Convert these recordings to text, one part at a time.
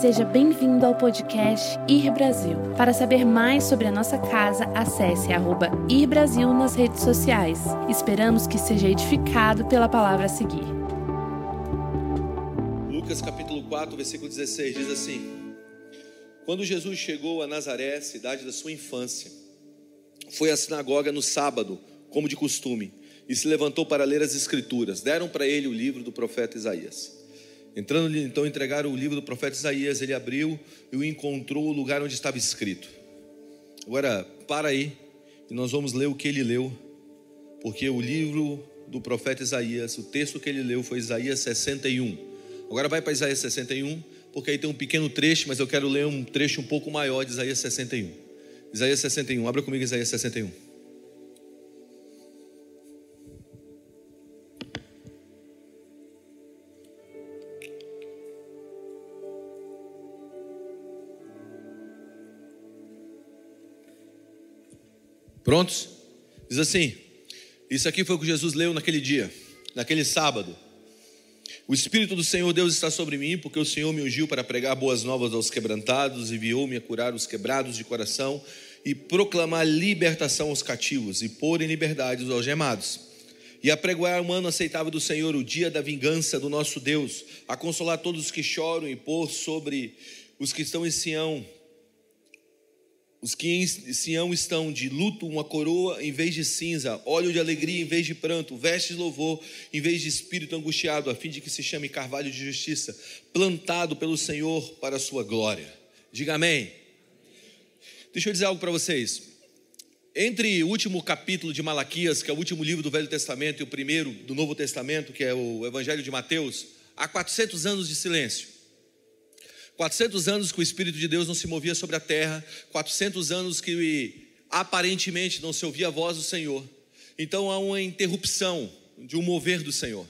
Seja bem-vindo ao podcast Ir Brasil. Para saber mais sobre a nossa casa, acesse arroba Ir Brasil nas redes sociais. Esperamos que seja edificado pela palavra a seguir. Lucas capítulo 4, versículo 16 diz assim: Quando Jesus chegou a Nazaré, cidade da sua infância, foi à sinagoga no sábado, como de costume, e se levantou para ler as escrituras. Deram para ele o livro do profeta Isaías. Entrando-lhe então entregaram o livro do profeta Isaías, ele abriu e o encontrou o lugar onde estava escrito. Agora, para aí, e nós vamos ler o que ele leu, porque o livro do profeta Isaías, o texto que ele leu foi Isaías 61. Agora vai para Isaías 61, porque aí tem um pequeno trecho, mas eu quero ler um trecho um pouco maior de Isaías 61. Isaías 61, abra comigo Isaías 61. Prontos? Diz assim: Isso aqui foi o que Jesus leu naquele dia, naquele sábado. O Espírito do Senhor Deus está sobre mim, porque o Senhor me ungiu para pregar boas novas aos quebrantados, enviou-me a curar os quebrados de coração e proclamar libertação aos cativos e pôr em liberdade os algemados. E a pregoar o ano aceitável do Senhor, o dia da vingança do nosso Deus, a consolar todos os que choram e pôr sobre os que estão em Sião os que em Sião estão de luto, uma coroa em vez de cinza, óleo de alegria em vez de pranto, vestes de louvor em vez de espírito angustiado, a fim de que se chame carvalho de justiça, plantado pelo Senhor para a sua glória. Diga amém. Deixa eu dizer algo para vocês. Entre o último capítulo de Malaquias, que é o último livro do Velho Testamento, e o primeiro do Novo Testamento, que é o Evangelho de Mateus, há 400 anos de silêncio. 400 anos que o Espírito de Deus não se movia sobre a terra, 400 anos que aparentemente não se ouvia a voz do Senhor. Então há uma interrupção de um mover do Senhor.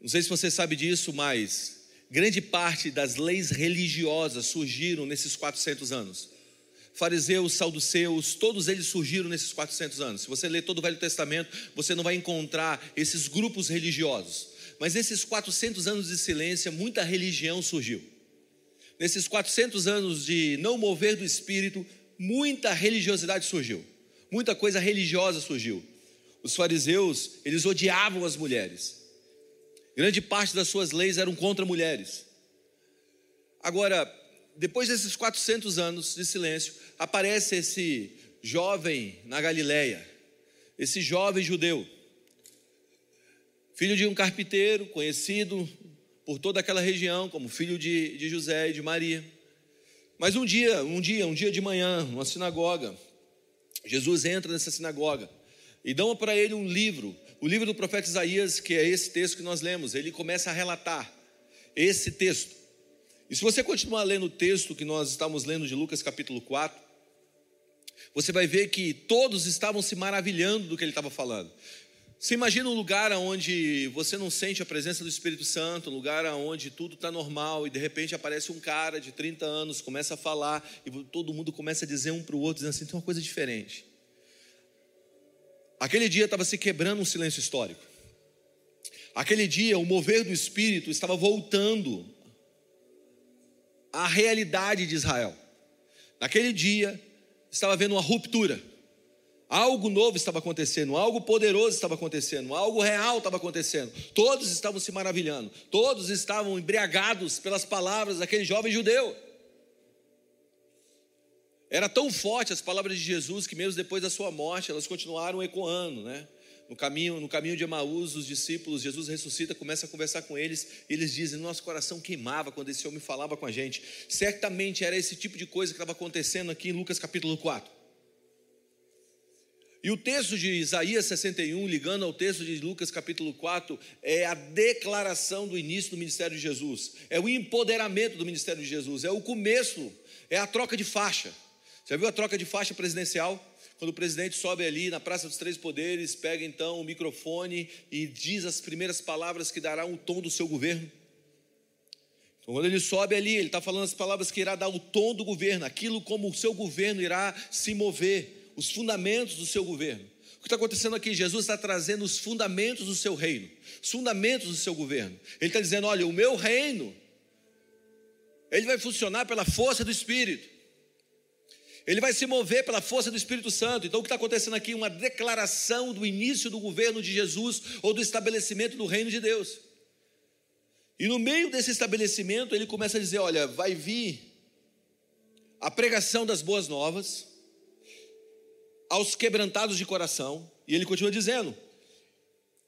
Não sei se você sabe disso, mas grande parte das leis religiosas surgiram nesses 400 anos. Fariseus, saduceus, todos eles surgiram nesses 400 anos. Se você ler todo o Velho Testamento, você não vai encontrar esses grupos religiosos. Mas nesses 400 anos de silêncio, muita religião surgiu. Nesses 400 anos de não mover do espírito, muita religiosidade surgiu. Muita coisa religiosa surgiu. Os fariseus, eles odiavam as mulheres. Grande parte das suas leis eram contra mulheres. Agora, depois desses 400 anos de silêncio, aparece esse jovem na Galileia, esse jovem judeu, filho de um carpinteiro, conhecido por toda aquela região como filho de, de José e de Maria. Mas um dia, um dia, um dia de manhã, numa sinagoga, Jesus entra nessa sinagoga e dão para ele um livro, o livro do profeta Isaías, que é esse texto que nós lemos. Ele começa a relatar esse texto. E se você continuar lendo o texto que nós estamos lendo de Lucas capítulo 4, você vai ver que todos estavam se maravilhando do que ele estava falando. Você imagina um lugar onde você não sente a presença do Espírito Santo, um lugar onde tudo está normal e de repente aparece um cara de 30 anos, começa a falar e todo mundo começa a dizer um para o outro, dizendo assim: tem uma coisa diferente. Aquele dia estava se quebrando um silêncio histórico. Aquele dia, o mover do Espírito estava voltando à realidade de Israel. Naquele dia, estava havendo uma ruptura. Algo novo estava acontecendo, algo poderoso estava acontecendo, algo real estava acontecendo. Todos estavam se maravilhando, todos estavam embriagados pelas palavras daquele jovem judeu. Era tão forte as palavras de Jesus que mesmo depois da sua morte elas continuaram ecoando, né? No caminho, no caminho de Emaús, os discípulos, Jesus ressuscita, começa a conversar com eles, e eles dizem: Nosso coração queimava quando esse homem falava com a gente. Certamente era esse tipo de coisa que estava acontecendo aqui em Lucas capítulo 4. E o texto de Isaías 61, ligando ao texto de Lucas capítulo 4, é a declaração do início do ministério de Jesus, é o empoderamento do ministério de Jesus, é o começo, é a troca de faixa. Já viu a troca de faixa presidencial? Quando o presidente sobe ali na Praça dos Três Poderes, pega então o microfone e diz as primeiras palavras que dará o tom do seu governo. Então, quando ele sobe ali, ele está falando as palavras que irá dar o tom do governo, aquilo como o seu governo irá se mover os fundamentos do seu governo. O que está acontecendo aqui? Jesus está trazendo os fundamentos do seu reino, os fundamentos do seu governo. Ele está dizendo: olha, o meu reino Ele vai funcionar pela força do Espírito. Ele vai se mover pela força do Espírito Santo. Então, o que está acontecendo aqui? Uma declaração do início do governo de Jesus ou do estabelecimento do reino de Deus. E no meio desse estabelecimento, ele começa a dizer: Olha, vai vir a pregação das boas novas aos quebrantados de coração. E ele continua dizendo: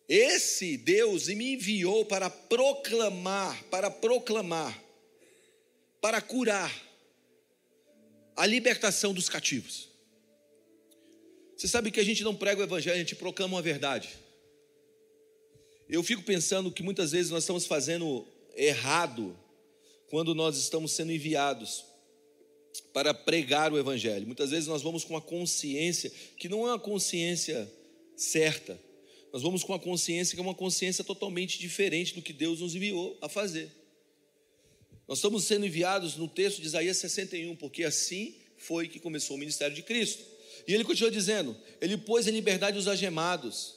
Esse Deus me enviou para proclamar, para proclamar, para curar a libertação dos cativos. Você sabe que a gente não prega o evangelho, a gente proclama uma verdade. Eu fico pensando que muitas vezes nós estamos fazendo errado quando nós estamos sendo enviados para pregar o evangelho. Muitas vezes nós vamos com uma consciência que não é uma consciência certa. Nós vamos com a consciência que é uma consciência totalmente diferente do que Deus nos enviou a fazer. Nós estamos sendo enviados no texto de Isaías 61, porque assim foi que começou o ministério de Cristo. E ele continua dizendo: Ele pôs em liberdade os agemados,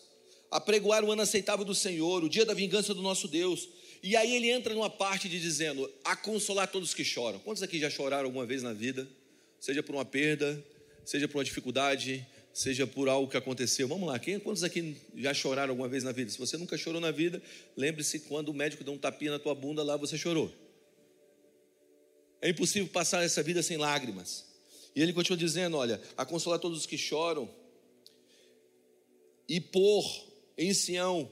a pregoar o ano aceitável do Senhor, o dia da vingança do nosso Deus. E aí ele entra numa parte de dizendo: a consolar todos que choram. Quantos aqui já choraram alguma vez na vida? Seja por uma perda, seja por uma dificuldade, seja por algo que aconteceu. Vamos lá, quem, quantos aqui já choraram alguma vez na vida? Se você nunca chorou na vida, lembre-se quando o médico deu um tapinha na tua bunda lá, você chorou. É impossível passar essa vida sem lágrimas. E ele continua dizendo: olha, a consolar todos os que choram e pôr em Sião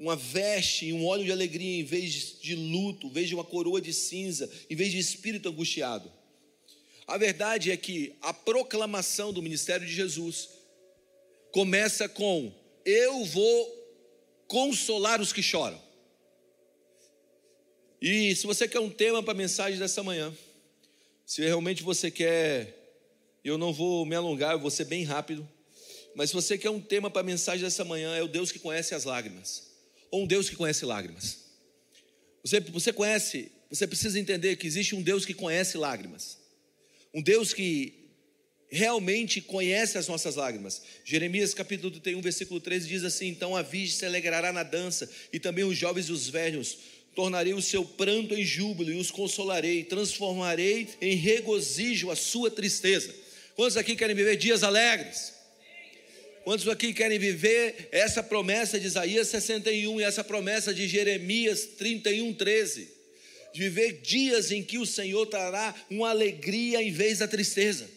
uma veste e um óleo de alegria em vez de luto, em vez de uma coroa de cinza, em vez de espírito angustiado. A verdade é que a proclamação do ministério de Jesus começa com: Eu vou consolar os que choram. E se você quer um tema para a mensagem dessa manhã, se realmente você quer, eu não vou me alongar, eu vou ser bem rápido, mas se você quer um tema para a mensagem dessa manhã, é o Deus que conhece as lágrimas, ou um Deus que conhece lágrimas. Você, você conhece, você precisa entender que existe um Deus que conhece lágrimas, um Deus que realmente conhece as nossas lágrimas. Jeremias capítulo 31, versículo 13 diz assim: Então a virgem se alegrará na dança, e também os jovens e os velhos tornarei o seu pranto em júbilo e os consolarei, transformarei em regozijo a sua tristeza. Quantos aqui querem viver dias alegres? Quantos aqui querem viver essa promessa de Isaías 61 e essa promessa de Jeremias 31, 13? De viver dias em que o Senhor trará uma alegria em vez da tristeza.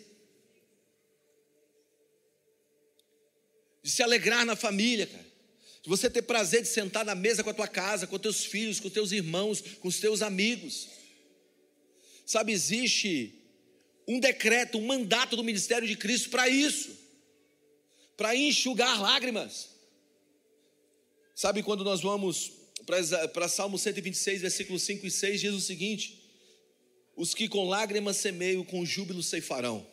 De se alegrar na família, cara de você ter prazer de sentar na mesa com a tua casa, com teus filhos, com teus irmãos, com os teus amigos. Sabe, existe um decreto, um mandato do ministério de Cristo para isso, para enxugar lágrimas. Sabe quando nós vamos para Salmo 126, versículos 5 e 6, diz o seguinte: Os que com lágrimas semeiam, com júbilo ceifarão.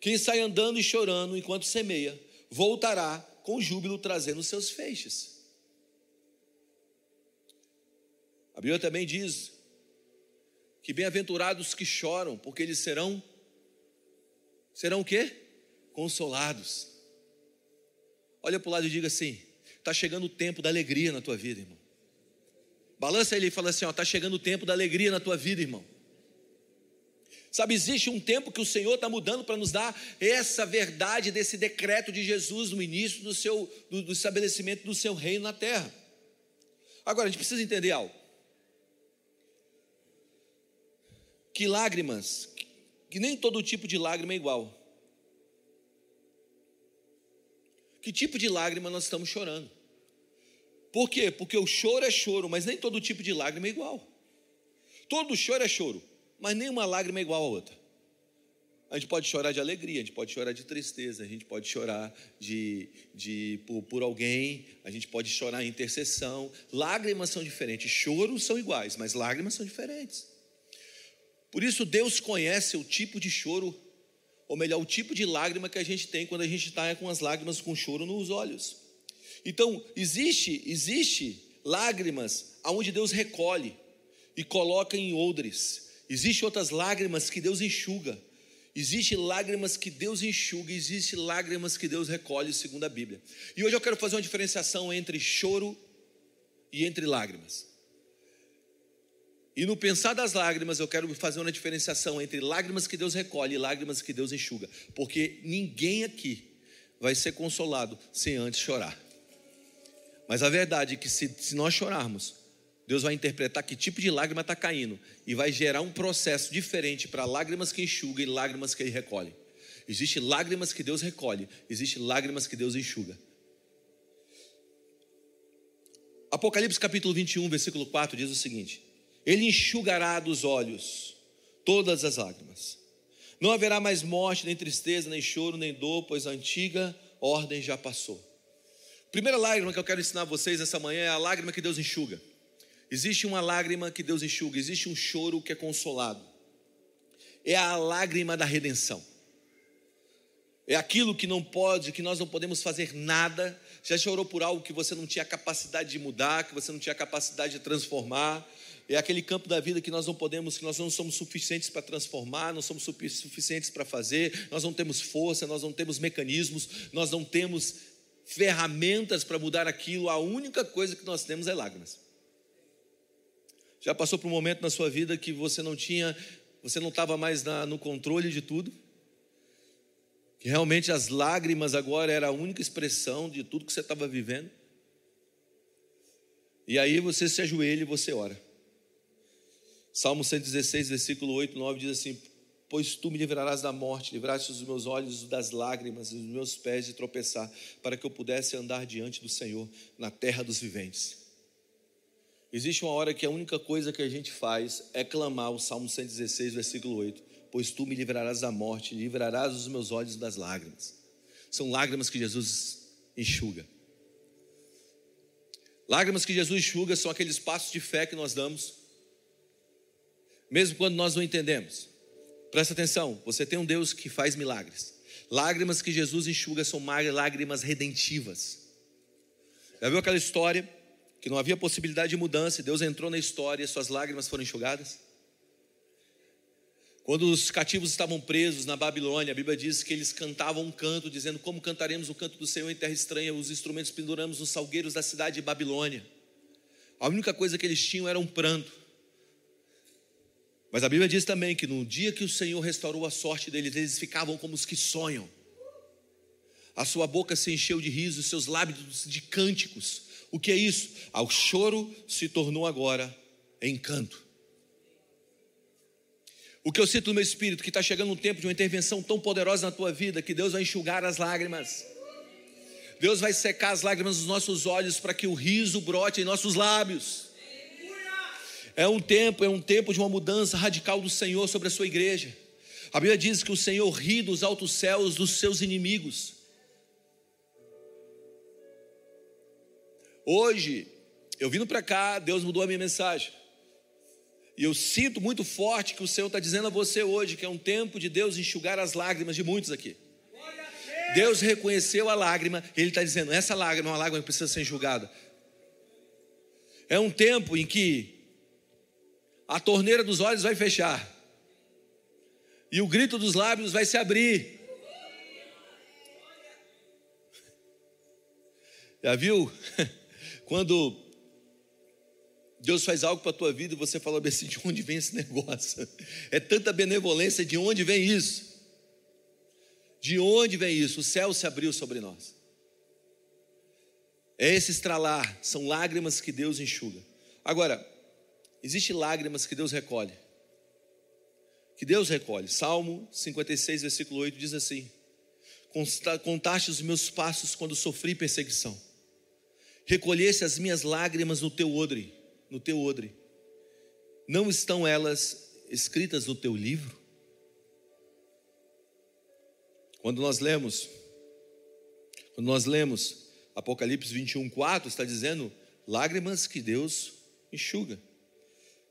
Quem sai andando e chorando enquanto semeia, voltará com júbilo trazendo seus feixes. A Bíblia também diz que bem-aventurados que choram, porque eles serão serão o quê? Consolados. Olha para o lado e diga assim: está chegando o tempo da alegria na tua vida, irmão. Balança ele e fala assim: está chegando o tempo da alegria na tua vida, irmão. Sabe, existe um tempo que o Senhor está mudando para nos dar essa verdade desse decreto de Jesus no início do, seu, do, do estabelecimento do seu reino na terra. Agora, a gente precisa entender algo. Que lágrimas, que nem todo tipo de lágrima é igual. Que tipo de lágrima nós estamos chorando? Por quê? Porque o choro é choro, mas nem todo tipo de lágrima é igual. Todo choro é choro mas nenhuma lágrima é igual a outra. A gente pode chorar de alegria, a gente pode chorar de tristeza, a gente pode chorar de, de por, por, alguém, a gente pode chorar em intercessão. Lágrimas são diferentes, choros são iguais, mas lágrimas são diferentes. Por isso Deus conhece o tipo de choro, ou melhor, o tipo de lágrima que a gente tem quando a gente está com as lágrimas com choro nos olhos. Então, existe, existe lágrimas aonde Deus recolhe e coloca em odres Existem outras lágrimas que Deus enxuga. Existem lágrimas que Deus enxuga, existem lágrimas que Deus recolhe, segundo a Bíblia. E hoje eu quero fazer uma diferenciação entre choro e entre lágrimas. E no pensar das lágrimas, eu quero fazer uma diferenciação entre lágrimas que Deus recolhe e lágrimas que Deus enxuga, porque ninguém aqui vai ser consolado sem antes chorar. Mas a verdade é que se, se nós chorarmos, Deus vai interpretar que tipo de lágrima está caindo e vai gerar um processo diferente para lágrimas que enxuga e lágrimas que Ele recolhe. Existem lágrimas que Deus recolhe, existem lágrimas que Deus enxuga. Apocalipse capítulo 21, versículo 4 diz o seguinte: Ele enxugará dos olhos todas as lágrimas. Não haverá mais morte, nem tristeza, nem choro, nem dor, pois a antiga ordem já passou. Primeira lágrima que eu quero ensinar a vocês essa manhã é a lágrima que Deus enxuga. Existe uma lágrima que Deus enxuga, existe um choro que é consolado. É a lágrima da redenção. É aquilo que não pode, que nós não podemos fazer nada. Já chorou por algo que você não tinha capacidade de mudar, que você não tinha capacidade de transformar. É aquele campo da vida que nós não podemos, que nós não somos suficientes para transformar, não somos suficientes para fazer, nós não temos força, nós não temos mecanismos, nós não temos ferramentas para mudar aquilo, a única coisa que nós temos é lágrimas. Já passou por um momento na sua vida que você não tinha, você não estava mais na, no controle de tudo? Que realmente as lágrimas agora era a única expressão de tudo que você estava vivendo? E aí você se ajoelha e você ora. Salmo 116, versículo 8, 9 diz assim: Pois tu me livrarás da morte, livraste os meus olhos das lágrimas e os meus pés de tropeçar, para que eu pudesse andar diante do Senhor na terra dos viventes. Existe uma hora que a única coisa que a gente faz é clamar o Salmo 116, versículo 8: Pois tu me livrarás da morte, livrarás os meus olhos das lágrimas. São lágrimas que Jesus enxuga. Lágrimas que Jesus enxuga são aqueles passos de fé que nós damos, mesmo quando nós não entendemos. Presta atenção, você tem um Deus que faz milagres. Lágrimas que Jesus enxuga são lágrimas redentivas. Já viu aquela história que não havia possibilidade de mudança, e Deus entrou na história e suas lágrimas foram enxugadas? Quando os cativos estavam presos na Babilônia, a Bíblia diz que eles cantavam um canto, dizendo: Como cantaremos o canto do Senhor em terra estranha? Os instrumentos penduramos nos salgueiros da cidade de Babilônia. A única coisa que eles tinham era um pranto. Mas a Bíblia diz também que no dia que o Senhor restaurou a sorte deles, eles ficavam como os que sonham. A sua boca se encheu de risos, seus lábios de cânticos. O que é isso? Ao choro se tornou agora encanto. O que eu sinto no meu espírito, que está chegando um tempo de uma intervenção tão poderosa na tua vida, que Deus vai enxugar as lágrimas. Deus vai secar as lágrimas dos nossos olhos para que o riso brote em nossos lábios. É um tempo, é um tempo de uma mudança radical do Senhor sobre a sua igreja. A Bíblia diz que o Senhor ri dos altos céus dos seus inimigos. Hoje, eu vindo para cá, Deus mudou a minha mensagem. E eu sinto muito forte que o Senhor está dizendo a você hoje que é um tempo de Deus enxugar as lágrimas de muitos aqui. Deus reconheceu a lágrima, Ele está dizendo: essa lágrima é uma lágrima que precisa ser enxugada. É um tempo em que a torneira dos olhos vai fechar, e o grito dos lábios vai se abrir. Já viu? Quando Deus faz algo para a tua vida e você fala assim: de onde vem esse negócio? É tanta benevolência, de onde vem isso? De onde vem isso? O céu se abriu sobre nós. É esse estralar, são lágrimas que Deus enxuga. Agora, Existem lágrimas que Deus recolhe. Que Deus recolhe. Salmo 56, versículo 8 diz assim: Contaste os meus passos quando sofri perseguição. Recolhesse as minhas lágrimas no teu odre, no teu odre. Não estão elas escritas no teu livro? Quando nós lemos, quando nós lemos Apocalipse 21, 4, está dizendo lágrimas que Deus enxuga.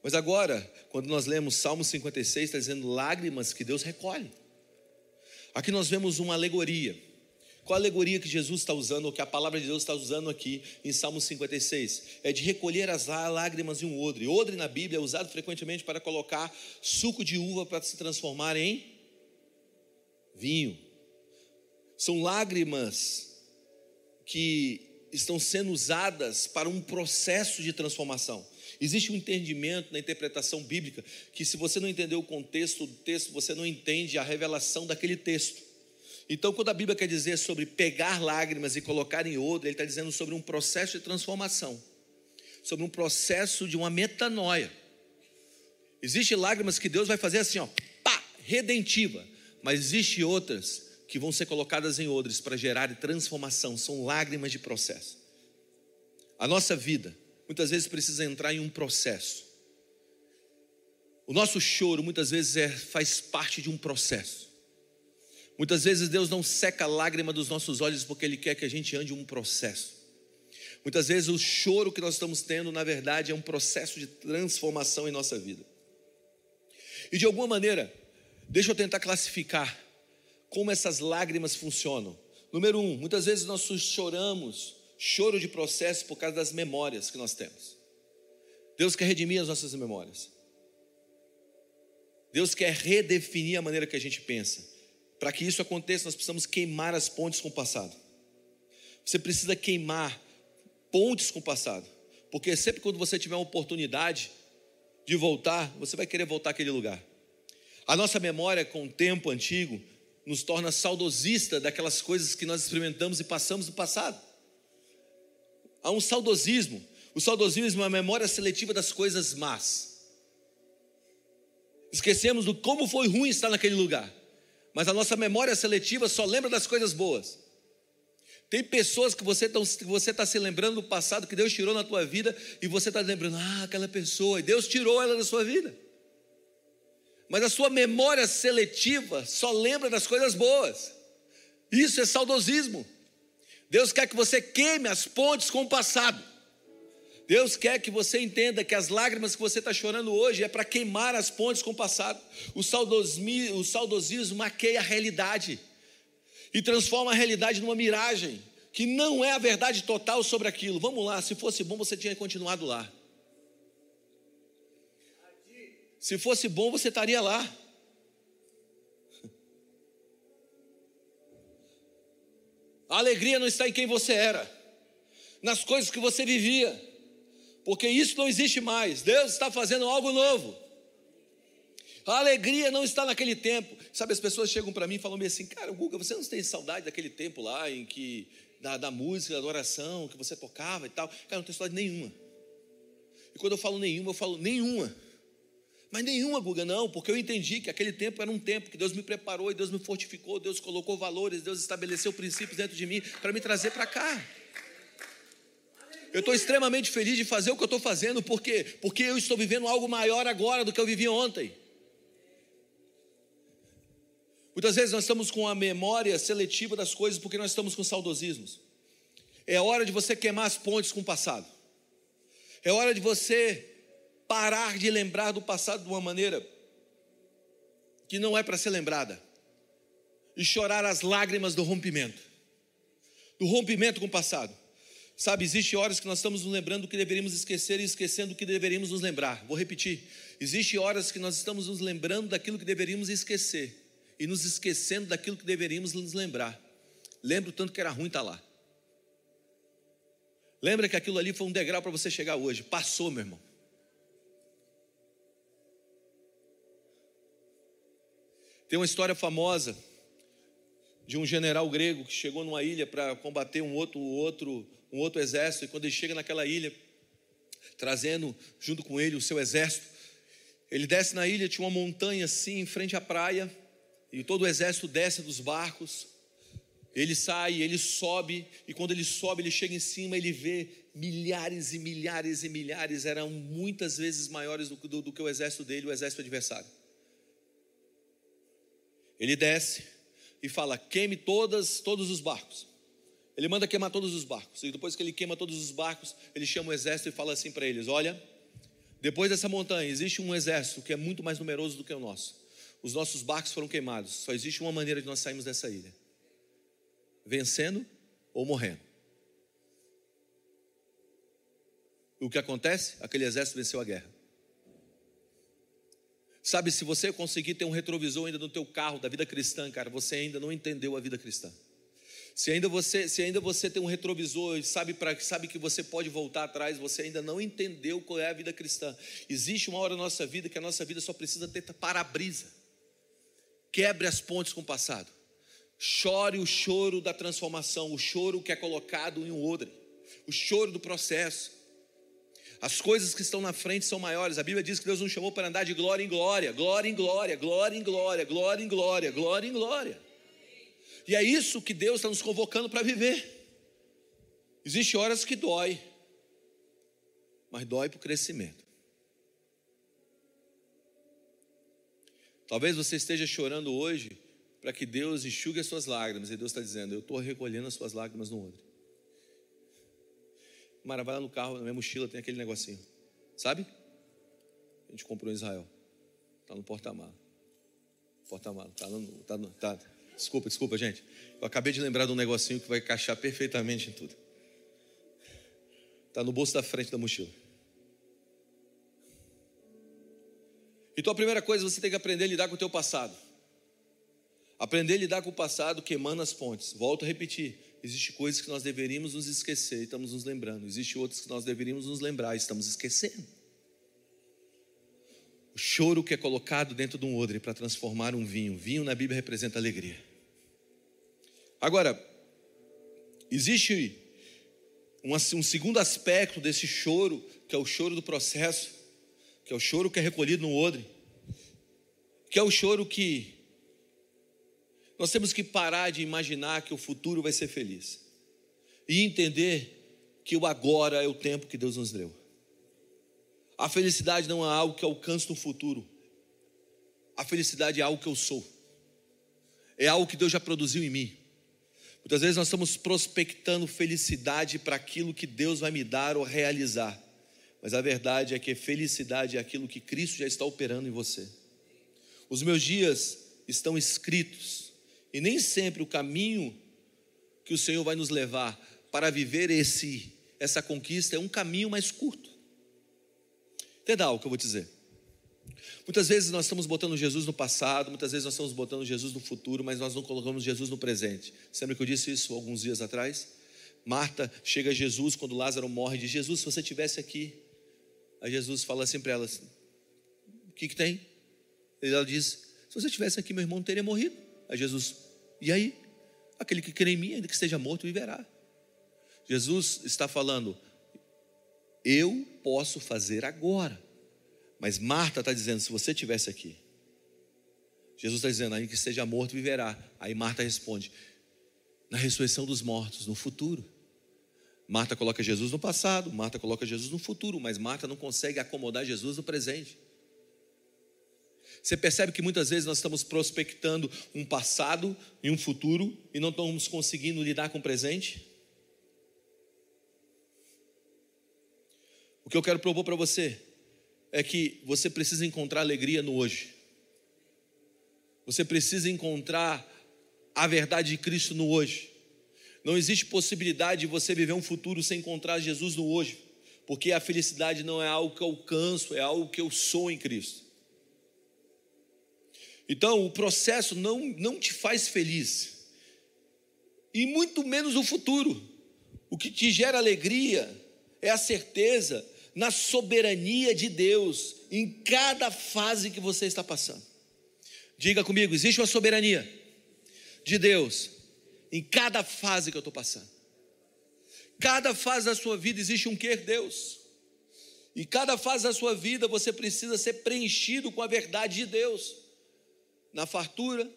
Mas agora, quando nós lemos Salmo 56, está dizendo lágrimas que Deus recolhe. Aqui nós vemos uma alegoria. Qual a alegoria que Jesus está usando, ou que a palavra de Deus está usando aqui em Salmo 56? É de recolher as lágrimas de um odre. Odre na Bíblia é usado frequentemente para colocar suco de uva para se transformar em vinho. São lágrimas que estão sendo usadas para um processo de transformação. Existe um entendimento na interpretação bíblica que, se você não entender o contexto do texto, você não entende a revelação daquele texto. Então, quando a Bíblia quer dizer sobre pegar lágrimas e colocar em odre, ele está dizendo sobre um processo de transformação, sobre um processo de uma metanoia. Existem lágrimas que Deus vai fazer assim, ó, pá, redentiva, mas existe outras que vão ser colocadas em odres para gerar transformação, são lágrimas de processo. A nossa vida muitas vezes precisa entrar em um processo. O nosso choro muitas vezes é, faz parte de um processo. Muitas vezes Deus não seca a lágrima dos nossos olhos porque Ele quer que a gente ande um processo. Muitas vezes o choro que nós estamos tendo, na verdade, é um processo de transformação em nossa vida. E de alguma maneira, deixa eu tentar classificar como essas lágrimas funcionam. Número um, muitas vezes nós choramos, choro de processo por causa das memórias que nós temos. Deus quer redimir as nossas memórias. Deus quer redefinir a maneira que a gente pensa. Para que isso aconteça, nós precisamos queimar as pontes com o passado. Você precisa queimar pontes com o passado. Porque sempre quando você tiver uma oportunidade de voltar, você vai querer voltar àquele lugar. A nossa memória com o tempo antigo nos torna saudosista daquelas coisas que nós experimentamos e passamos no passado. Há um saudosismo. O saudosismo é a memória seletiva das coisas más. Esquecemos do como foi ruim estar naquele lugar. Mas a nossa memória seletiva só lembra das coisas boas. Tem pessoas que você está se lembrando do passado que Deus tirou na tua vida e você está lembrando, ah, aquela pessoa, e Deus tirou ela da sua vida. Mas a sua memória seletiva só lembra das coisas boas. Isso é saudosismo. Deus quer que você queime as pontes com o passado. Deus quer que você entenda que as lágrimas que você está chorando hoje é para queimar as pontes com o passado. O saudosismo, o saudosismo maqueia a realidade e transforma a realidade numa miragem, que não é a verdade total sobre aquilo. Vamos lá, se fosse bom, você tinha continuado lá. Se fosse bom, você estaria lá. A alegria não está em quem você era, nas coisas que você vivia, porque isso não existe mais. Deus está fazendo algo novo. A alegria não está naquele tempo. Sabe, as pessoas chegam para mim e falam assim: Cara, Guga, você não tem saudade daquele tempo lá em que, da, da música, da adoração que você tocava e tal? Cara, não tenho saudade nenhuma. E quando eu falo nenhuma, eu falo nenhuma. Mas nenhuma, Guga, não, porque eu entendi que aquele tempo era um tempo que Deus me preparou e Deus me fortificou, Deus colocou valores, Deus estabeleceu princípios dentro de mim para me trazer para cá. Eu estou extremamente feliz de fazer o que eu estou fazendo, por quê? Porque eu estou vivendo algo maior agora do que eu vivi ontem. Muitas vezes nós estamos com a memória seletiva das coisas porque nós estamos com saudosismos. É hora de você queimar as pontes com o passado. É hora de você parar de lembrar do passado de uma maneira que não é para ser lembrada e chorar as lágrimas do rompimento, do rompimento com o passado. Sabe, existe horas que nós estamos nos lembrando do que deveríamos esquecer e esquecendo do que deveríamos nos lembrar. Vou repetir. Existe horas que nós estamos nos lembrando daquilo que deveríamos esquecer e nos esquecendo daquilo que deveríamos nos lembrar. Lembra o tanto que era ruim estar lá. Lembra que aquilo ali foi um degrau para você chegar hoje. Passou, meu irmão. Tem uma história famosa de um general grego que chegou numa ilha para combater um outro, outro, um outro exército, e quando ele chega naquela ilha, trazendo junto com ele o seu exército, ele desce na ilha, tinha uma montanha assim em frente à praia, e todo o exército desce dos barcos. Ele sai, ele sobe, e quando ele sobe, ele chega em cima, ele vê milhares e milhares e milhares, eram muitas vezes maiores do, do, do que o exército dele, o exército adversário. Ele desce e fala: queime todas, todos os barcos. Ele manda queimar todos os barcos. E depois que ele queima todos os barcos, ele chama o exército e fala assim para eles: Olha, depois dessa montanha existe um exército que é muito mais numeroso do que o nosso. Os nossos barcos foram queimados. Só existe uma maneira de nós sairmos dessa ilha: vencendo ou morrendo. O que acontece? Aquele exército venceu a guerra. Sabe, se você conseguir ter um retrovisor ainda no teu carro da vida cristã, cara, você ainda não entendeu a vida cristã. Se ainda você, se ainda você tem um retrovisor e sabe, sabe que você pode voltar atrás, você ainda não entendeu qual é a vida cristã. Existe uma hora na nossa vida que a nossa vida só precisa ter para-brisa. Quebre as pontes com o passado. Chore o choro da transformação, o choro que é colocado em um odre, o choro do processo. As coisas que estão na frente são maiores. A Bíblia diz que Deus nos chamou para andar de glória em glória, glória em glória, glória em glória, glória em glória, glória em glória. E é isso que Deus está nos convocando para viver. Existem horas que dói, mas dói para o crescimento. Talvez você esteja chorando hoje para que Deus enxugue as suas lágrimas, e Deus está dizendo: Eu estou recolhendo as suas lágrimas no outro. Mara, vai lá no carro, na minha mochila tem aquele negocinho, sabe? A gente comprou em Israel, está no porta-mala. Porta-mala, está no. Tá no tá, Desculpa, desculpa, gente. Eu acabei de lembrar de um negocinho que vai encaixar perfeitamente em tudo. Está no bolso da frente da mochila. Então a primeira coisa você tem que aprender a lidar com o teu passado. Aprender a lidar com o passado queimando as pontes. Volto a repetir. Existem coisas que nós deveríamos nos esquecer e estamos nos lembrando. Existem outras que nós deveríamos nos lembrar e estamos esquecendo. O choro que é colocado dentro de um odre para transformar um vinho. Vinho na Bíblia representa alegria. Agora, existe um, um segundo aspecto desse choro, que é o choro do processo, que é o choro que é recolhido no odre, que é o choro que nós temos que parar de imaginar que o futuro vai ser feliz e entender que o agora é o tempo que Deus nos deu. A felicidade não é algo que alcanço no futuro. A felicidade é algo que eu sou. É algo que Deus já produziu em mim. Muitas vezes nós estamos prospectando felicidade para aquilo que Deus vai me dar ou realizar. Mas a verdade é que felicidade é aquilo que Cristo já está operando em você. Os meus dias estão escritos, e nem sempre o caminho que o Senhor vai nos levar para viver esse essa conquista é um caminho mais curto. Entenda o que eu vou dizer. Muitas vezes nós estamos botando Jesus no passado, muitas vezes nós estamos botando Jesus no futuro, mas nós não colocamos Jesus no presente. Lembra que eu disse isso alguns dias atrás? Marta chega a Jesus quando Lázaro morre e diz: Jesus, se você estivesse aqui. Aí Jesus fala assim para ela: O que, que tem? E ela diz: Se você estivesse aqui, meu irmão teria morrido. Aí Jesus: E aí? Aquele que crê em mim, ainda que esteja morto, viverá. Jesus está falando: Eu posso fazer agora mas Marta está dizendo: se você estivesse aqui, Jesus está dizendo: ainda que seja morto, viverá. Aí Marta responde: na ressurreição dos mortos, no futuro. Marta coloca Jesus no passado, Marta coloca Jesus no futuro, mas Marta não consegue acomodar Jesus no presente. Você percebe que muitas vezes nós estamos prospectando um passado e um futuro e não estamos conseguindo lidar com o presente? O que eu quero propor para você é que você precisa encontrar alegria no hoje. Você precisa encontrar a verdade de Cristo no hoje. Não existe possibilidade de você viver um futuro sem encontrar Jesus no hoje, porque a felicidade não é algo que eu alcanço, é algo que eu sou em Cristo. Então, o processo não, não te faz feliz, e muito menos o futuro. O que te gera alegria é a certeza na soberania de Deus em cada fase que você está passando. Diga comigo: existe uma soberania de Deus em cada fase que eu estou passando. Cada fase da sua vida existe um quer Deus. E cada fase da sua vida você precisa ser preenchido com a verdade de Deus. Na fartura,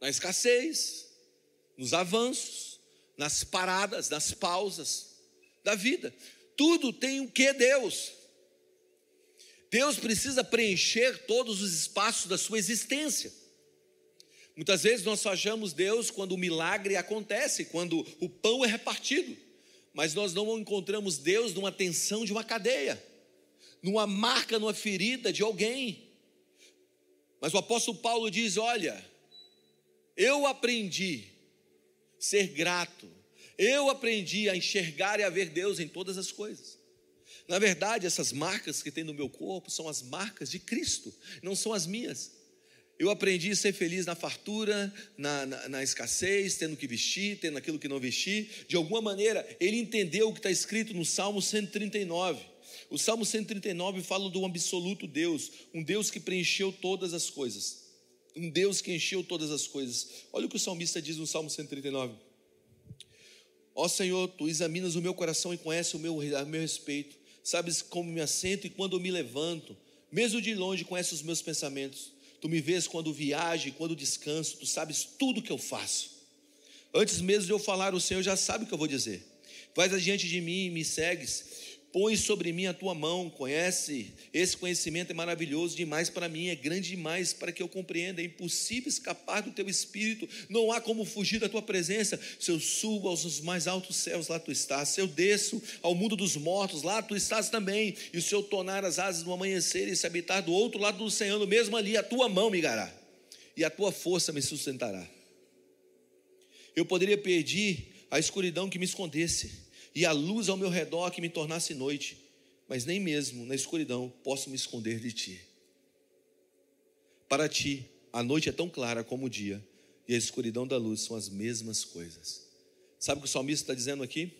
na escassez, nos avanços, nas paradas, nas pausas da vida. Tudo tem o que Deus. Deus precisa preencher todos os espaços da sua existência. Muitas vezes nós achamos Deus quando o milagre acontece, quando o pão é repartido, mas nós não encontramos Deus numa tensão de uma cadeia, numa marca, numa ferida de alguém. Mas o apóstolo Paulo diz: Olha, eu aprendi ser grato eu aprendi a enxergar e a ver Deus em todas as coisas. Na verdade, essas marcas que tem no meu corpo são as marcas de Cristo, não são as minhas. Eu aprendi a ser feliz na fartura, na, na, na, escassez, tendo que vestir, tendo aquilo que não vestir. De alguma maneira, ele entendeu o que está escrito no Salmo 139. O Salmo 139 fala um absoluto Deus, um Deus que preencheu todas as coisas. Um Deus que encheu todas as coisas. Olha o que o salmista diz no Salmo 139. Ó Senhor, tu examinas o meu coração e conheces o meu, a meu respeito. Sabes como me assento e quando me levanto. Mesmo de longe, conheces os meus pensamentos. Tu me vês quando viajo e quando descanso, tu sabes tudo que eu faço. Antes mesmo de eu falar, o Senhor já sabe o que eu vou dizer. Vais adiante de mim e me segues. Põe sobre mim a tua mão, conhece, esse conhecimento é maravilhoso demais para mim, é grande demais para que eu compreenda, é impossível escapar do teu espírito, não há como fugir da tua presença. Se eu subo aos mais altos céus, lá tu estás, se eu desço ao mundo dos mortos, lá tu estás também, e se eu tornar as asas do amanhecer e se habitar do outro lado do oceano, mesmo ali, a tua mão me gará, e a tua força me sustentará. Eu poderia pedir a escuridão que me escondesse, e a luz ao meu redor que me tornasse noite, mas nem mesmo na escuridão posso me esconder de ti. Para ti, a noite é tão clara como o dia, e a escuridão da luz são as mesmas coisas. Sabe o que o salmista está dizendo aqui?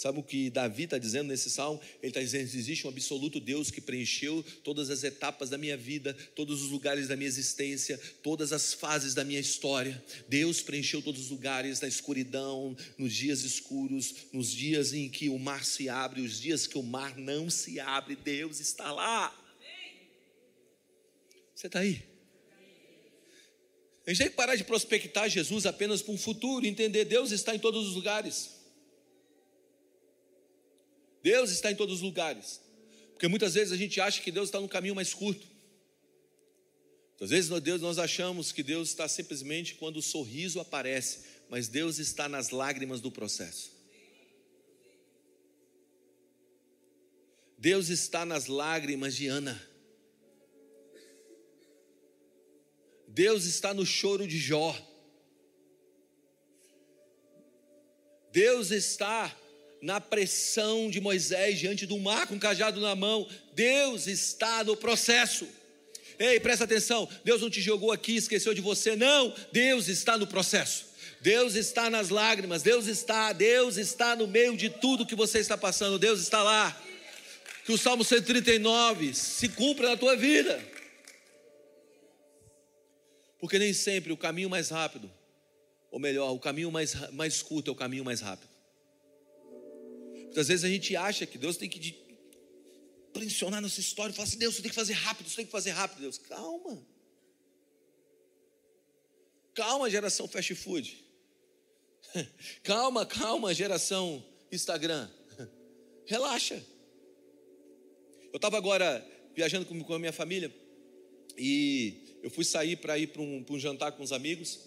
Sabe o que Davi está dizendo nesse salmo? Ele está dizendo existe um absoluto Deus que preencheu todas as etapas da minha vida, todos os lugares da minha existência, todas as fases da minha história. Deus preencheu todos os lugares na escuridão, nos dias escuros, nos dias em que o mar se abre, os dias que o mar não se abre. Deus está lá. Você está aí? A gente tem que parar de prospectar Jesus apenas para um futuro, entender Deus está em todos os lugares. Deus está em todos os lugares. Porque muitas vezes a gente acha que Deus está no caminho mais curto. Às vezes Deus, nós achamos que Deus está simplesmente quando o sorriso aparece, mas Deus está nas lágrimas do processo. Deus está nas lágrimas de Ana. Deus está no choro de Jó. Deus está na pressão de Moisés diante do mar com o cajado na mão. Deus está no processo. Ei, presta atenção. Deus não te jogou aqui, esqueceu de você. Não, Deus está no processo. Deus está nas lágrimas. Deus está, Deus está no meio de tudo que você está passando. Deus está lá. Que o Salmo 139 se cumpra na tua vida. Porque nem sempre o caminho mais rápido, ou melhor, o caminho mais, mais curto é o caminho mais rápido. Muitas vezes a gente acha que Deus tem que pressionar nossa história falar assim: Deus, você tem que fazer rápido, você tem que fazer rápido. Deus, calma. Calma, geração fast food. Calma, calma, geração Instagram. Relaxa. Eu estava agora viajando com a minha família e eu fui sair para ir para um, um jantar com os amigos.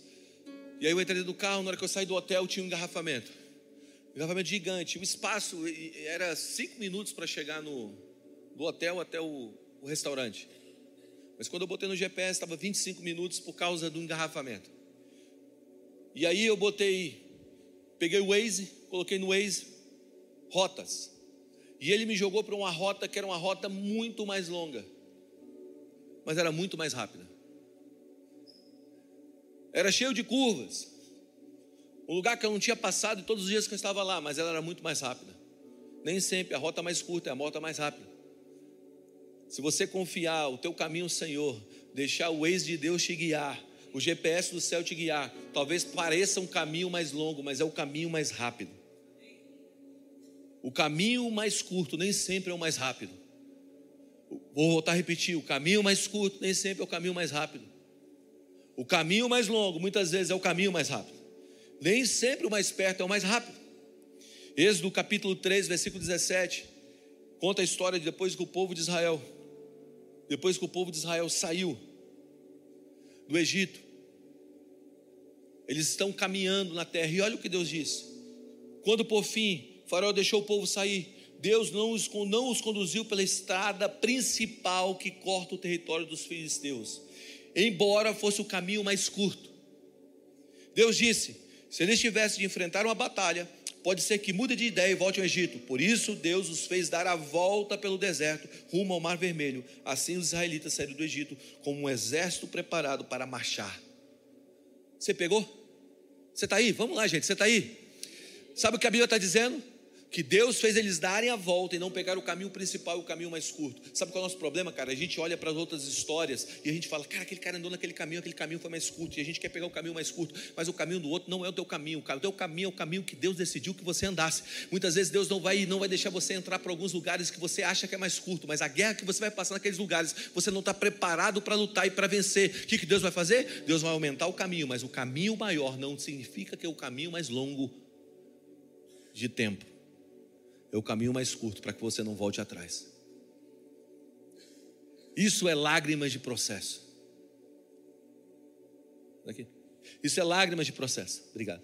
E aí eu entrei do carro, na hora que eu saí do hotel tinha um engarrafamento. Um engarrafamento gigante. O espaço era cinco minutos para chegar no, do hotel até o, o restaurante. Mas quando eu botei no GPS, estava 25 minutos por causa do engarrafamento. E aí eu botei, peguei o Waze, coloquei no Waze, rotas. E ele me jogou para uma rota que era uma rota muito mais longa, mas era muito mais rápida. Era cheio de curvas. Um lugar que eu não tinha passado todos os dias que eu estava lá, mas ela era muito mais rápida. Nem sempre a rota mais curta é a rota mais rápida. Se você confiar o teu caminho, Senhor, deixar o ex de Deus te guiar, o GPS do céu te guiar, talvez pareça um caminho mais longo, mas é o caminho mais rápido. O caminho mais curto nem sempre é o mais rápido. Vou voltar a repetir: o caminho mais curto nem sempre é o caminho mais rápido. O caminho mais longo muitas vezes é o caminho mais rápido. Nem sempre o mais perto é o mais rápido. Êxodo capítulo 3, versículo 17, conta a história de depois que o povo de Israel, depois que o povo de Israel saiu do Egito, eles estão caminhando na terra, e olha o que Deus diz: quando por fim Faraó deixou o povo sair, Deus não os, não os conduziu pela estrada principal que corta o território dos filisteus, embora fosse o caminho mais curto. Deus disse: se eles tivessem de enfrentar uma batalha, pode ser que mude de ideia e volte ao Egito. Por isso, Deus os fez dar a volta pelo deserto, rumo ao Mar Vermelho. Assim, os israelitas saíram do Egito como um exército preparado para marchar. Você pegou? Você está aí? Vamos lá, gente, você está aí? Sabe o que a Bíblia está dizendo? Que Deus fez eles darem a volta e não pegar o caminho principal e o caminho mais curto. Sabe qual é o nosso problema, cara? A gente olha para as outras histórias e a gente fala, cara, aquele cara andou naquele caminho, aquele caminho foi mais curto, e a gente quer pegar o caminho mais curto, mas o caminho do outro não é o teu caminho, o teu caminho é o caminho que Deus decidiu que você andasse. Muitas vezes Deus não vai não vai deixar você entrar para alguns lugares que você acha que é mais curto, mas a guerra que você vai passar naqueles lugares, você não está preparado para lutar e para vencer. O que, que Deus vai fazer? Deus vai aumentar o caminho, mas o caminho maior não significa que é o caminho mais longo de tempo é o caminho mais curto para que você não volte atrás. Isso é lágrimas de processo. Aqui. Isso é lágrimas de processo. Obrigado.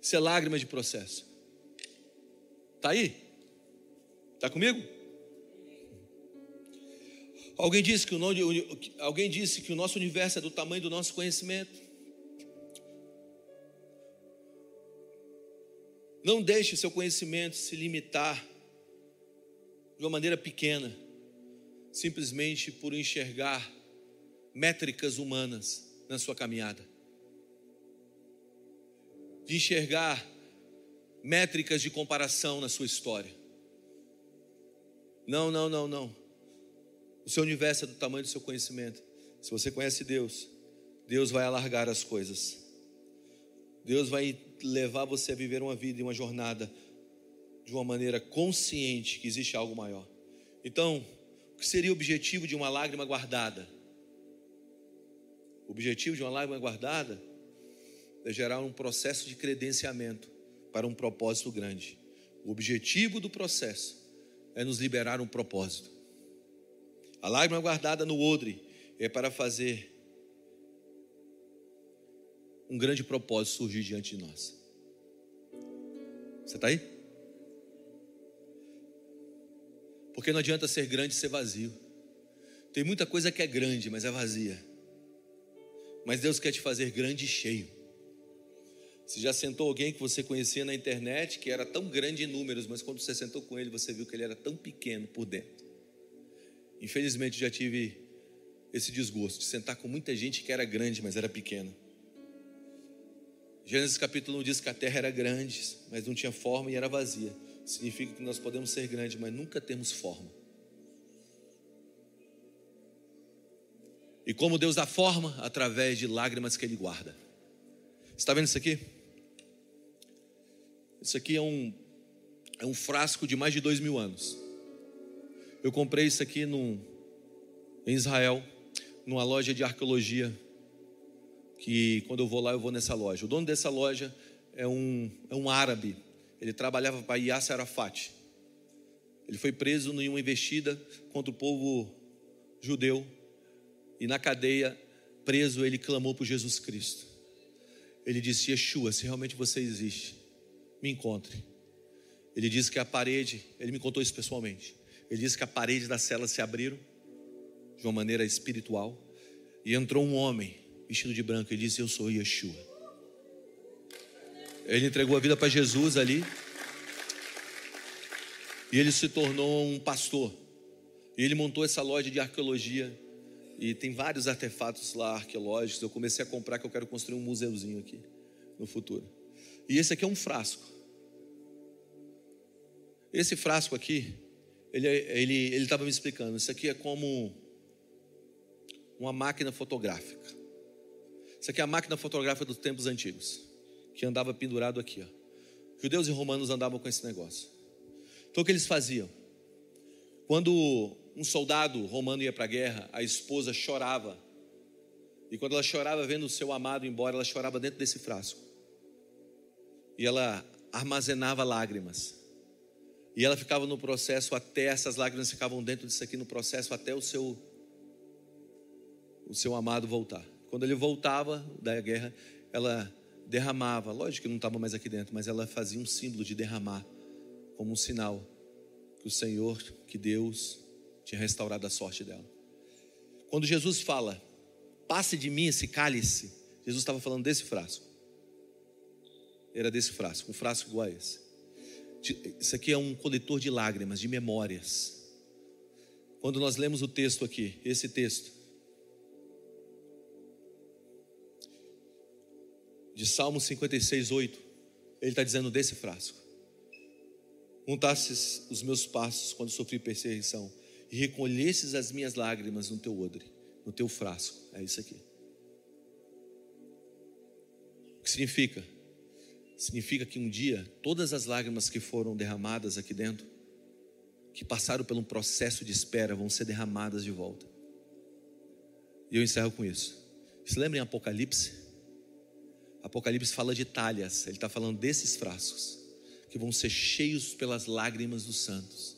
Isso é lágrimas de processo. Tá aí? Tá comigo? Alguém disse que o, alguém disse que o nosso universo é do tamanho do nosso conhecimento. Não deixe seu conhecimento se limitar de uma maneira pequena, simplesmente por enxergar métricas humanas na sua caminhada. De enxergar métricas de comparação na sua história. Não, não, não, não. O seu universo é do tamanho do seu conhecimento. Se você conhece Deus, Deus vai alargar as coisas. Deus vai levar você a viver uma vida e uma jornada de uma maneira consciente que existe algo maior. Então, o que seria o objetivo de uma lágrima guardada? O objetivo de uma lágrima guardada é gerar um processo de credenciamento para um propósito grande. O objetivo do processo é nos liberar um propósito. A lágrima guardada no odre é para fazer um grande propósito surgir diante de nós. Você está aí? Porque não adianta ser grande e ser vazio. Tem muita coisa que é grande, mas é vazia. Mas Deus quer te fazer grande e cheio. Você já sentou alguém que você conhecia na internet que era tão grande em números, mas quando você sentou com ele, você viu que ele era tão pequeno por dentro. Infelizmente, já tive esse desgosto de sentar com muita gente que era grande, mas era pequena. Gênesis capítulo 1 diz que a terra era grande, mas não tinha forma e era vazia. Significa que nós podemos ser grandes, mas nunca temos forma. E como Deus dá forma? Através de lágrimas que Ele guarda. Está vendo isso aqui? Isso aqui é um, é um frasco de mais de dois mil anos. Eu comprei isso aqui num, em Israel, numa loja de arqueologia que quando eu vou lá, eu vou nessa loja. O dono dessa loja é um, é um árabe. Ele trabalhava para Yasser Arafat. Ele foi preso em uma investida contra o povo judeu. E na cadeia, preso, ele clamou por Jesus Cristo. Ele disse: Yeshua, se realmente você existe, me encontre. Ele disse que a parede, ele me contou isso pessoalmente. Ele disse que a parede da cela se abriram de uma maneira espiritual e entrou um homem vestido de branco, ele disse: Eu sou Yeshua. Ele entregou a vida para Jesus ali. E ele se tornou um pastor. E ele montou essa loja de arqueologia. E tem vários artefatos lá arqueológicos. Eu comecei a comprar que eu quero construir um museuzinho aqui no futuro. E esse aqui é um frasco. Esse frasco aqui, ele ele ele estava me explicando. Isso aqui é como uma máquina fotográfica. Isso aqui é a máquina fotográfica dos tempos antigos, que andava pendurado aqui. Ó. Judeus e romanos andavam com esse negócio. Então o que eles faziam? Quando um soldado romano ia para a guerra, a esposa chorava. E quando ela chorava vendo o seu amado embora, ela chorava dentro desse frasco. E ela armazenava lágrimas. E ela ficava no processo até essas lágrimas ficavam dentro disso aqui no processo até o seu o seu amado voltar. Quando ele voltava da guerra, ela derramava. Lógico que não estava mais aqui dentro, mas ela fazia um símbolo de derramar, como um sinal que o Senhor, que Deus, tinha restaurado a sorte dela. Quando Jesus fala, passe de mim esse cálice, Jesus estava falando desse frasco. era desse frasco, um frasco igual a esse. Isso aqui é um coletor de lágrimas, de memórias. Quando nós lemos o texto aqui, esse texto, de Salmo 56, 8, ele está dizendo desse frasco: Juntasses os meus passos quando sofri perseguição, e recolhesses as minhas lágrimas no teu odre, no teu frasco. É isso aqui. O que significa? Significa que um dia todas as lágrimas que foram derramadas aqui dentro, que passaram por um processo de espera, vão ser derramadas de volta. E eu encerro com isso. Se lembra em Apocalipse? Apocalipse fala de talhas, ele está falando desses frascos, que vão ser cheios pelas lágrimas dos santos,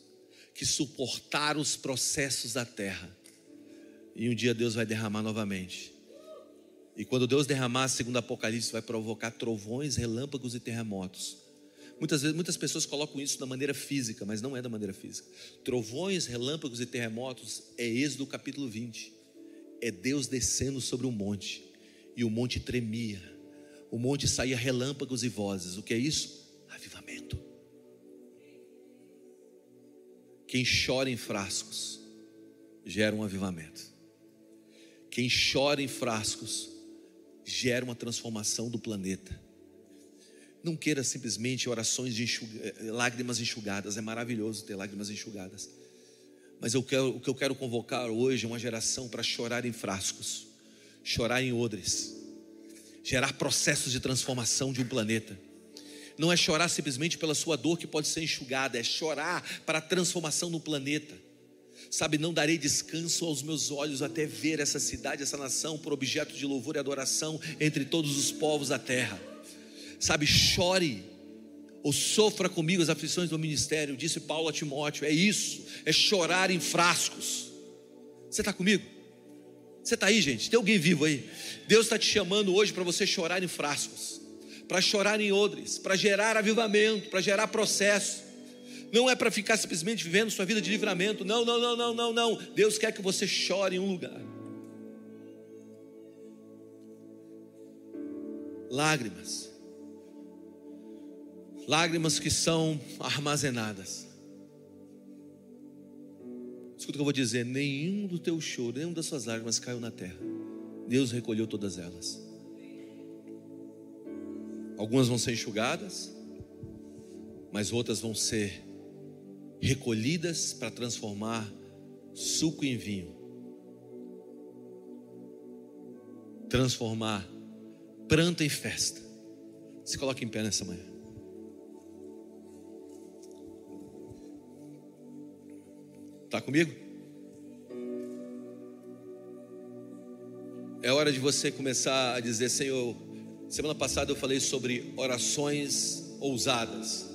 que suportaram os processos da terra. E um dia Deus vai derramar novamente e quando Deus derramar, segundo Apocalipse, vai provocar trovões, relâmpagos e terremotos. Muitas vezes, muitas pessoas colocam isso da maneira física, mas não é da maneira física. Trovões, relâmpagos e terremotos é Êxodo capítulo 20. É Deus descendo sobre um monte, e o monte tremia, o monte saía relâmpagos e vozes. O que é isso? Avivamento. Quem chora em frascos gera um avivamento. Quem chora em frascos gera uma transformação do planeta. Não queira simplesmente orações de eh, lágrimas enxugadas, é maravilhoso ter lágrimas enxugadas. Mas eu quero, o que eu quero convocar hoje é uma geração para chorar em frascos, chorar em odres, gerar processos de transformação de um planeta. Não é chorar simplesmente pela sua dor que pode ser enxugada, é chorar para a transformação do planeta. Sabe, não darei descanso aos meus olhos até ver essa cidade, essa nação por objeto de louvor e adoração entre todos os povos da terra. Sabe, chore ou sofra comigo as aflições do ministério, disse Paulo a Timóteo. É isso, é chorar em frascos. Você está comigo? Você está aí, gente? Tem alguém vivo aí? Deus está te chamando hoje para você chorar em frascos, para chorar em odres, para gerar avivamento, para gerar processo não é para ficar simplesmente vivendo sua vida de livramento. Não, não, não, não, não, não. Deus quer que você chore em um lugar. Lágrimas. Lágrimas que são armazenadas. Escuta o que eu vou dizer: nenhum do teu choro, nenhum das suas lágrimas caiu na terra. Deus recolheu todas elas. Algumas vão ser enxugadas, mas outras vão ser recolhidas para transformar suco em vinho, transformar pranto em festa. Se coloque em pé nessa manhã. Está comigo? É hora de você começar a dizer, Senhor. Semana passada eu falei sobre orações ousadas.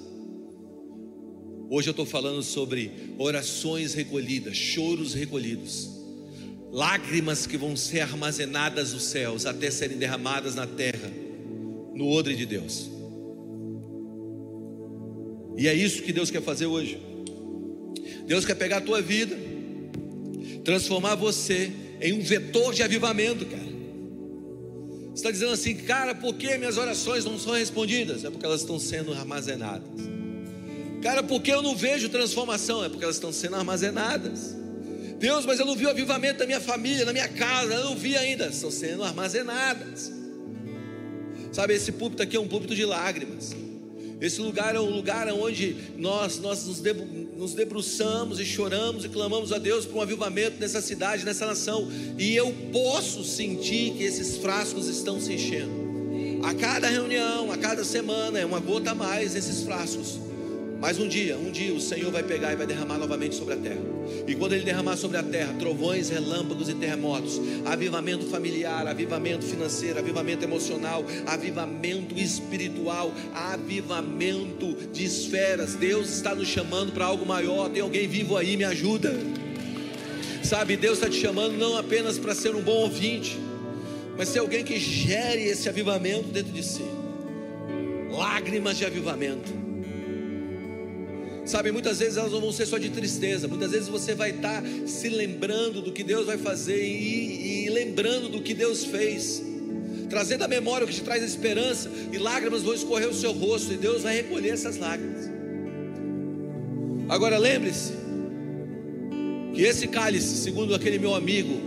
Hoje eu estou falando sobre orações recolhidas, choros recolhidos, lágrimas que vão ser armazenadas nos céus até serem derramadas na terra, no odre de Deus. E é isso que Deus quer fazer hoje. Deus quer pegar a tua vida, transformar você em um vetor de avivamento, cara. Você está dizendo assim, cara, por que minhas orações não são respondidas? É porque elas estão sendo armazenadas. Cara, por que eu não vejo transformação? É porque elas estão sendo armazenadas. Deus, mas eu não vi o avivamento da minha família, na minha casa, eu não vi ainda. Estão sendo armazenadas. Sabe, esse púlpito aqui é um púlpito de lágrimas. Esse lugar é um lugar onde nós, nós nos, debruçamos e choramos e clamamos a Deus por um avivamento nessa cidade, nessa nação. E eu posso sentir que esses frascos estão se enchendo. A cada reunião, a cada semana, é uma gota a mais nesses frascos. Mas um dia, um dia o Senhor vai pegar e vai derramar novamente sobre a terra. E quando Ele derramar sobre a terra, trovões, relâmpagos e terremotos, avivamento familiar, avivamento financeiro, avivamento emocional, avivamento espiritual, avivamento de esferas. Deus está nos chamando para algo maior. Tem alguém vivo aí? Me ajuda. Sabe, Deus está te chamando não apenas para ser um bom ouvinte, mas ser alguém que gere esse avivamento dentro de si. Lágrimas de avivamento Sabe, muitas vezes elas não vão ser só de tristeza, muitas vezes você vai estar se lembrando do que Deus vai fazer e, e lembrando do que Deus fez. trazendo a memória o que te traz esperança, e lágrimas vão escorrer o seu rosto, e Deus vai recolher essas lágrimas. Agora lembre-se, que esse cálice, segundo aquele meu amigo,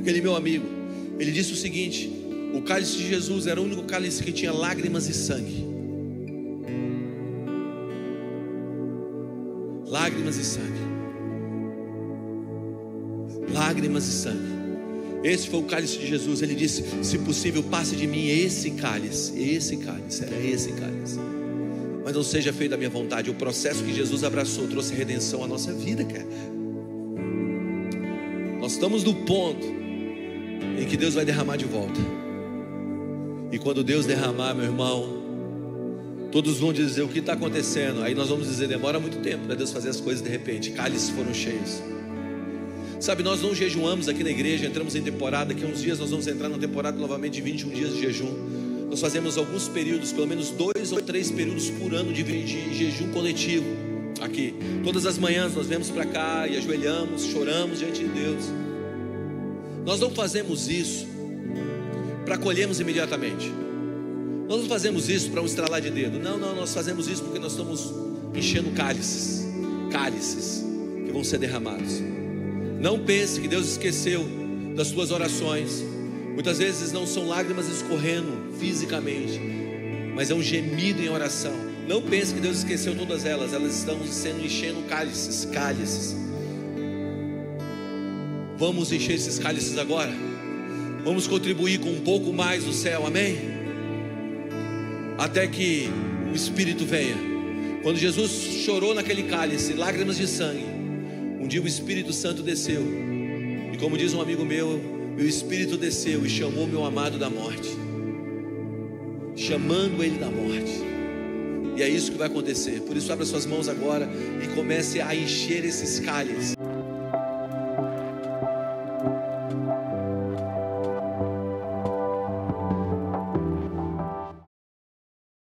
aquele meu amigo, ele disse o seguinte: o cálice de Jesus era o único cálice que tinha lágrimas e sangue. Lágrimas e sangue. Lágrimas e sangue. Esse foi o cálice de Jesus. Ele disse: Se possível, passe de mim esse cálice. Esse cálice, era esse cálice. Mas não seja feito a minha vontade. O processo que Jesus abraçou trouxe redenção à nossa vida, cara. Nós estamos no ponto em que Deus vai derramar de volta. E quando Deus derramar, meu irmão, todos vão dizer o que está acontecendo. Aí nós vamos dizer: demora muito tempo para Deus fazer as coisas de repente. Cálices foram cheios. Sabe, nós não jejuamos aqui na igreja, entramos em temporada, que uns dias nós vamos entrar na temporada novamente de 21 dias de jejum. Nós fazemos alguns períodos, pelo menos dois ou três períodos por ano de, jejum coletivo aqui. Todas as manhãs nós vemos para cá e ajoelhamos, choramos diante de Deus. Nós não fazemos isso para colhermos imediatamente. Nós não fazemos isso para um estralar de dedo. Não, não, nós fazemos isso porque nós estamos enchendo cálices, cálices que vão ser derramados. Não pense que Deus esqueceu das suas orações. Muitas vezes não são lágrimas escorrendo fisicamente, mas é um gemido em oração. Não pense que Deus esqueceu todas elas, elas estão sendo enchendo cálices, cálices. Vamos encher esses cálices agora. Vamos contribuir com um pouco mais do céu, amém? Até que o Espírito venha. Quando Jesus chorou naquele cálice, lágrimas de sangue, um dia o Espírito Santo desceu, e como diz um amigo meu, o Espírito desceu e chamou meu amado da morte, chamando ele da morte. E é isso que vai acontecer. Por isso, abra suas mãos agora e comece a encher esses cálices.